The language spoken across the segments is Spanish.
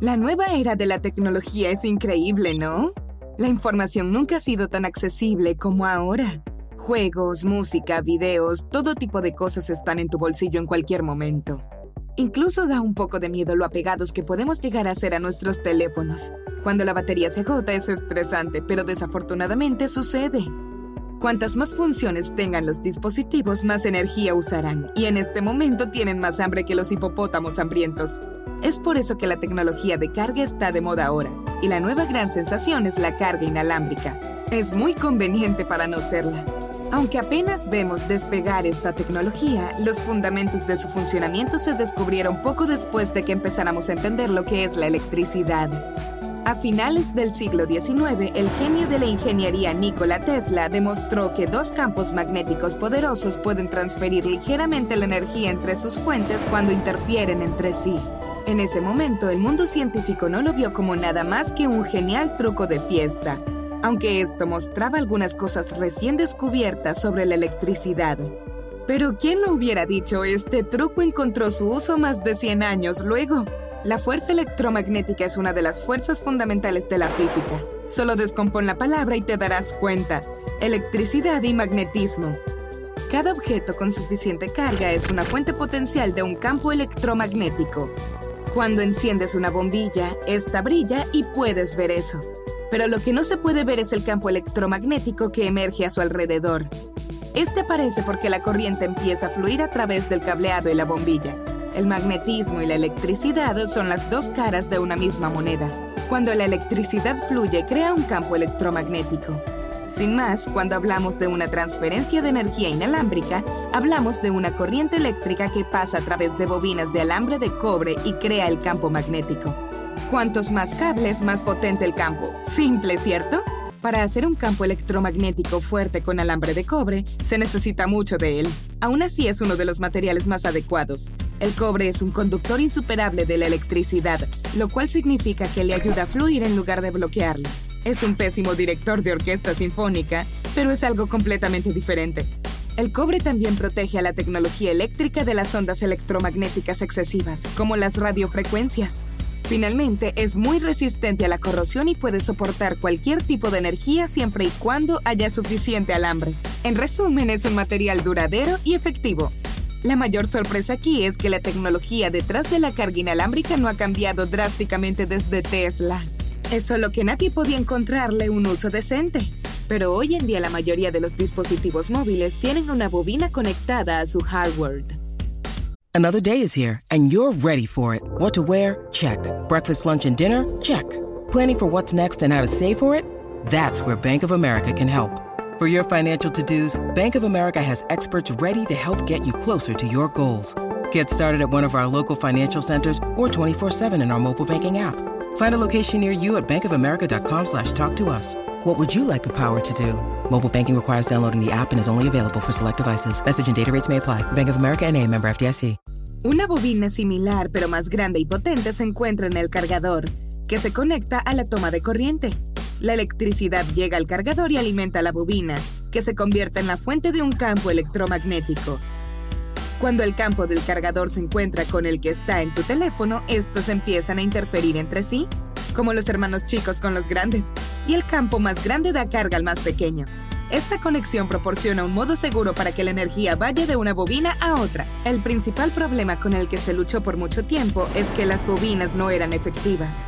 La nueva era de la tecnología es increíble, ¿no? La información nunca ha sido tan accesible como ahora. Juegos, música, videos, todo tipo de cosas están en tu bolsillo en cualquier momento. Incluso da un poco de miedo lo apegados que podemos llegar a ser a nuestros teléfonos. Cuando la batería se agota es estresante, pero desafortunadamente sucede. Cuantas más funciones tengan los dispositivos, más energía usarán, y en este momento tienen más hambre que los hipopótamos hambrientos. Es por eso que la tecnología de carga está de moda ahora, y la nueva gran sensación es la carga inalámbrica. Es muy conveniente para no serla. Aunque apenas vemos despegar esta tecnología, los fundamentos de su funcionamiento se descubrieron poco después de que empezáramos a entender lo que es la electricidad. A finales del siglo XIX, el genio de la ingeniería Nikola Tesla demostró que dos campos magnéticos poderosos pueden transferir ligeramente la energía entre sus fuentes cuando interfieren entre sí. En ese momento, el mundo científico no lo vio como nada más que un genial truco de fiesta, aunque esto mostraba algunas cosas recién descubiertas sobre la electricidad. Pero ¿quién lo hubiera dicho? Este truco encontró su uso más de 100 años luego. La fuerza electromagnética es una de las fuerzas fundamentales de la física. Solo descompón la palabra y te darás cuenta. Electricidad y magnetismo. Cada objeto con suficiente carga es una fuente potencial de un campo electromagnético. Cuando enciendes una bombilla, esta brilla y puedes ver eso. Pero lo que no se puede ver es el campo electromagnético que emerge a su alrededor. Este aparece porque la corriente empieza a fluir a través del cableado y la bombilla. El magnetismo y la electricidad son las dos caras de una misma moneda. Cuando la electricidad fluye, crea un campo electromagnético. Sin más, cuando hablamos de una transferencia de energía inalámbrica, hablamos de una corriente eléctrica que pasa a través de bobinas de alambre de cobre y crea el campo magnético. Cuantos más cables, más potente el campo. Simple, ¿cierto? Para hacer un campo electromagnético fuerte con alambre de cobre, se necesita mucho de él. Aún así es uno de los materiales más adecuados. El cobre es un conductor insuperable de la electricidad, lo cual significa que le ayuda a fluir en lugar de bloquearla. Es un pésimo director de orquesta sinfónica, pero es algo completamente diferente. El cobre también protege a la tecnología eléctrica de las ondas electromagnéticas excesivas, como las radiofrecuencias. Finalmente, es muy resistente a la corrosión y puede soportar cualquier tipo de energía siempre y cuando haya suficiente alambre. En resumen, es un material duradero y efectivo. La mayor sorpresa aquí es que la tecnología detrás de la carga inalámbrica no ha cambiado drásticamente desde Tesla. Es solo que nadie podía encontrarle un uso decente. Pero hoy en día la mayoría de los dispositivos móviles tienen una bobina conectada a su hardware. Another day is here, and you're ready for it. What to wear? Check. Breakfast, lunch, and dinner? Check. Planning for what's next and how to save for it? That's where Bank of America can help. For your financial to dos, Bank of America has experts ready to help get you closer to your goals. Get started at one of our local financial centers or 24-7 in our mobile banking app. Find a location near you at bankofamerica.com slash talk to us. What would you like the power to do? Mobile banking requires downloading the app and is only available for select devices. Message and data rates may apply. Bank of America and a member FDIC. Una bobina similar pero más grande y potente se encuentra en el cargador, que se conecta a la toma de corriente. La electricidad llega al cargador y alimenta la bobina, que se convierte en la fuente de un campo electromagnético. Cuando el campo del cargador se encuentra con el que está en tu teléfono, estos empiezan a interferir entre sí, como los hermanos chicos con los grandes, y el campo más grande da carga al más pequeño. Esta conexión proporciona un modo seguro para que la energía vaya de una bobina a otra. El principal problema con el que se luchó por mucho tiempo es que las bobinas no eran efectivas.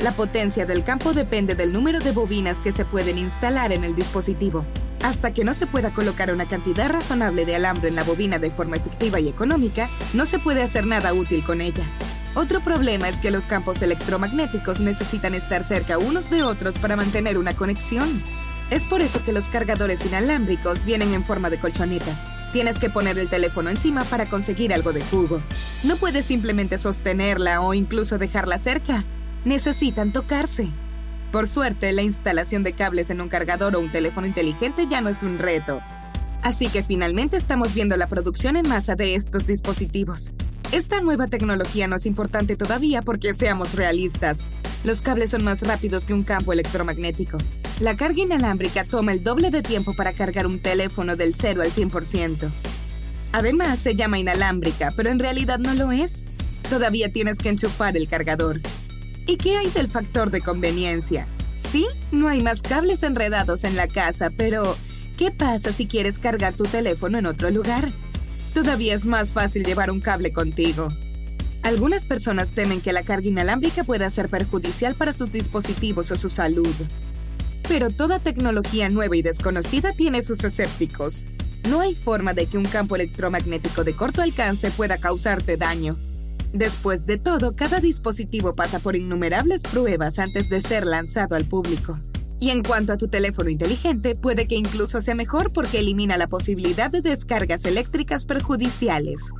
La potencia del campo depende del número de bobinas que se pueden instalar en el dispositivo. Hasta que no se pueda colocar una cantidad razonable de alambre en la bobina de forma efectiva y económica, no se puede hacer nada útil con ella. Otro problema es que los campos electromagnéticos necesitan estar cerca unos de otros para mantener una conexión. Es por eso que los cargadores inalámbricos vienen en forma de colchonetas. Tienes que poner el teléfono encima para conseguir algo de jugo. No puedes simplemente sostenerla o incluso dejarla cerca. Necesitan tocarse. Por suerte, la instalación de cables en un cargador o un teléfono inteligente ya no es un reto. Así que finalmente estamos viendo la producción en masa de estos dispositivos. Esta nueva tecnología no es importante todavía porque seamos realistas. Los cables son más rápidos que un campo electromagnético. La carga inalámbrica toma el doble de tiempo para cargar un teléfono del 0 al 100%. Además, se llama inalámbrica, pero en realidad no lo es. Todavía tienes que enchufar el cargador. ¿Y qué hay del factor de conveniencia? Sí, no hay más cables enredados en la casa, pero ¿qué pasa si quieres cargar tu teléfono en otro lugar? Todavía es más fácil llevar un cable contigo. Algunas personas temen que la carga inalámbrica pueda ser perjudicial para sus dispositivos o su salud. Pero toda tecnología nueva y desconocida tiene sus escépticos. No hay forma de que un campo electromagnético de corto alcance pueda causarte daño. Después de todo, cada dispositivo pasa por innumerables pruebas antes de ser lanzado al público. Y en cuanto a tu teléfono inteligente, puede que incluso sea mejor porque elimina la posibilidad de descargas eléctricas perjudiciales.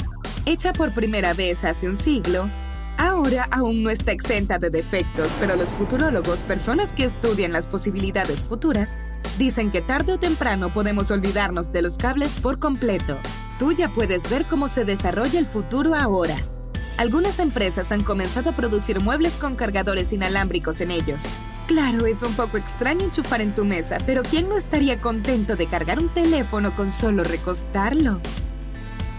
Hecha por primera vez hace un siglo, Ahora aún no está exenta de defectos, pero los futurólogos, personas que estudian las posibilidades futuras, dicen que tarde o temprano podemos olvidarnos de los cables por completo. Tú ya puedes ver cómo se desarrolla el futuro ahora. Algunas empresas han comenzado a producir muebles con cargadores inalámbricos en ellos. Claro, es un poco extraño enchufar en tu mesa, pero ¿quién no estaría contento de cargar un teléfono con solo recostarlo?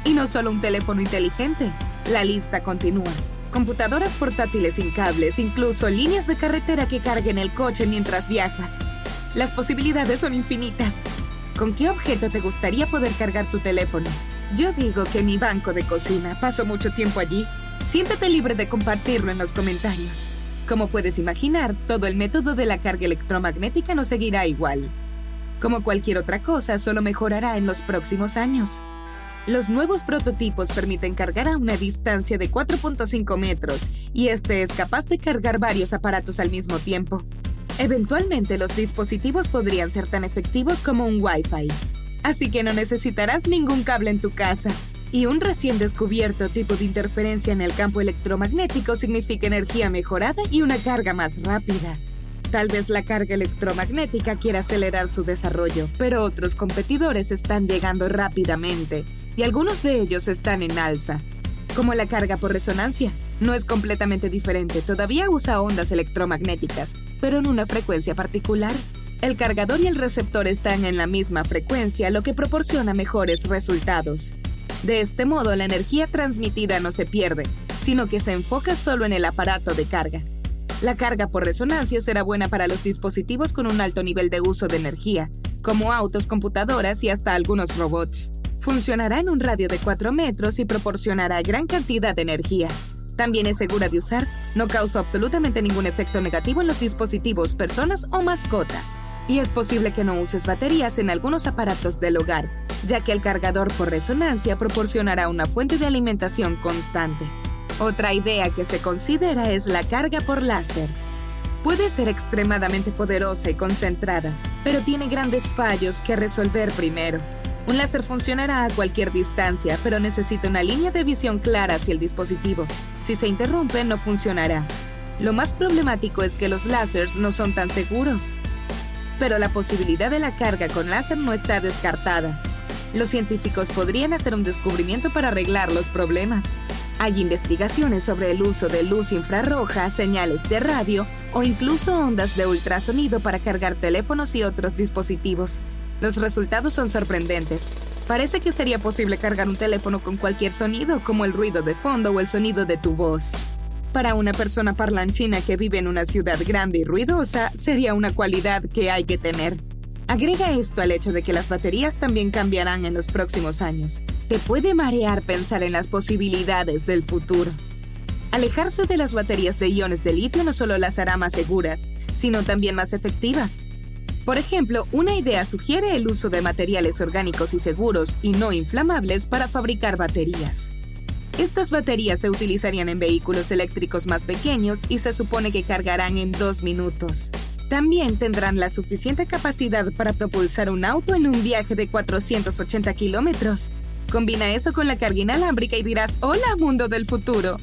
Y no solo un teléfono inteligente, la lista continúa computadoras portátiles sin cables, incluso líneas de carretera que carguen el coche mientras viajas. Las posibilidades son infinitas. ¿Con qué objeto te gustaría poder cargar tu teléfono? Yo digo que mi banco de cocina. Paso mucho tiempo allí. Siéntete libre de compartirlo en los comentarios. Como puedes imaginar, todo el método de la carga electromagnética no seguirá igual. Como cualquier otra cosa, solo mejorará en los próximos años. Los nuevos prototipos permiten cargar a una distancia de 4.5 metros y este es capaz de cargar varios aparatos al mismo tiempo. Eventualmente los dispositivos podrían ser tan efectivos como un Wi-Fi. Así que no necesitarás ningún cable en tu casa. Y un recién descubierto tipo de interferencia en el campo electromagnético significa energía mejorada y una carga más rápida. Tal vez la carga electromagnética quiera acelerar su desarrollo, pero otros competidores están llegando rápidamente y algunos de ellos están en alza, como la carga por resonancia. No es completamente diferente, todavía usa ondas electromagnéticas, pero en una frecuencia particular. El cargador y el receptor están en la misma frecuencia, lo que proporciona mejores resultados. De este modo, la energía transmitida no se pierde, sino que se enfoca solo en el aparato de carga. La carga por resonancia será buena para los dispositivos con un alto nivel de uso de energía, como autos, computadoras y hasta algunos robots. Funcionará en un radio de 4 metros y proporcionará gran cantidad de energía. También es segura de usar, no causa absolutamente ningún efecto negativo en los dispositivos, personas o mascotas. Y es posible que no uses baterías en algunos aparatos del hogar, ya que el cargador por resonancia proporcionará una fuente de alimentación constante. Otra idea que se considera es la carga por láser. Puede ser extremadamente poderosa y concentrada, pero tiene grandes fallos que resolver primero. Un láser funcionará a cualquier distancia, pero necesita una línea de visión clara hacia el dispositivo. Si se interrumpe, no funcionará. Lo más problemático es que los láseres no son tan seguros. Pero la posibilidad de la carga con láser no está descartada. Los científicos podrían hacer un descubrimiento para arreglar los problemas. Hay investigaciones sobre el uso de luz infrarroja, señales de radio o incluso ondas de ultrasonido para cargar teléfonos y otros dispositivos. Los resultados son sorprendentes. Parece que sería posible cargar un teléfono con cualquier sonido, como el ruido de fondo o el sonido de tu voz. Para una persona parlanchina que vive en una ciudad grande y ruidosa, sería una cualidad que hay que tener. Agrega esto al hecho de que las baterías también cambiarán en los próximos años. Te puede marear pensar en las posibilidades del futuro. Alejarse de las baterías de iones de litio no solo las hará más seguras, sino también más efectivas. Por ejemplo, una idea sugiere el uso de materiales orgánicos y seguros y no inflamables para fabricar baterías. Estas baterías se utilizarían en vehículos eléctricos más pequeños y se supone que cargarán en dos minutos. También tendrán la suficiente capacidad para propulsar un auto en un viaje de 480 kilómetros. Combina eso con la carga inalámbrica y dirás, hola mundo del futuro.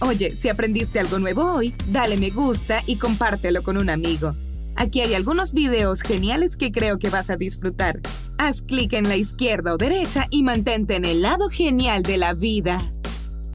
Oye, si aprendiste algo nuevo hoy, dale me gusta y compártelo con un amigo. Aquí hay algunos videos geniales que creo que vas a disfrutar. Haz clic en la izquierda o derecha y mantente en el lado genial de la vida.